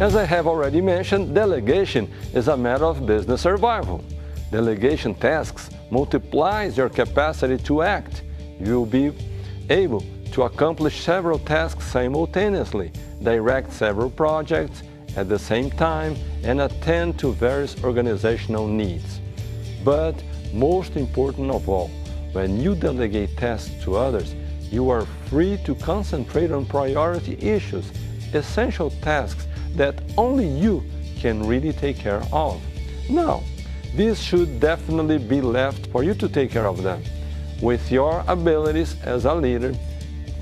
As I have already mentioned, delegation is a matter of business survival. Delegation tasks multiplies your capacity to act. You will be able to accomplish several tasks simultaneously, direct several projects at the same time, and attend to various organizational needs. But most important of all, when you delegate tasks to others, you are free to concentrate on priority issues, essential tasks that only you can really take care of. Now, this should definitely be left for you to take care of them with your abilities as a leader,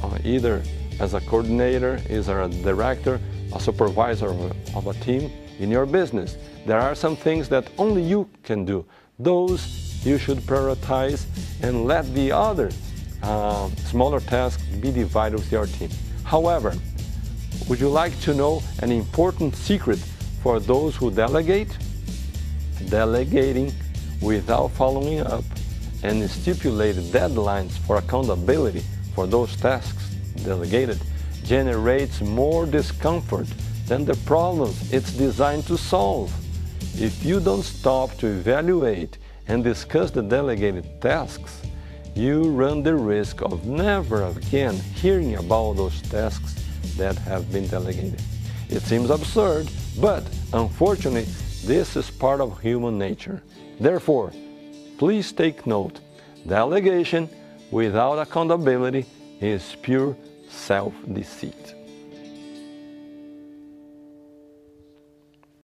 uh, either as a coordinator, as a director, a supervisor of a team in your business. There are some things that only you can do. Those you should prioritize and let the other uh, smaller tasks be divided with your team. However, would you like to know an important secret for those who delegate? Delegating without following up and stipulated deadlines for accountability for those tasks delegated generates more discomfort than the problems it's designed to solve. If you don't stop to evaluate and discuss the delegated tasks, you run the risk of never again hearing about those tasks that have been delegated. It seems absurd, but unfortunately, this is part of human nature. Therefore, please take note delegation without accountability is pure self deceit.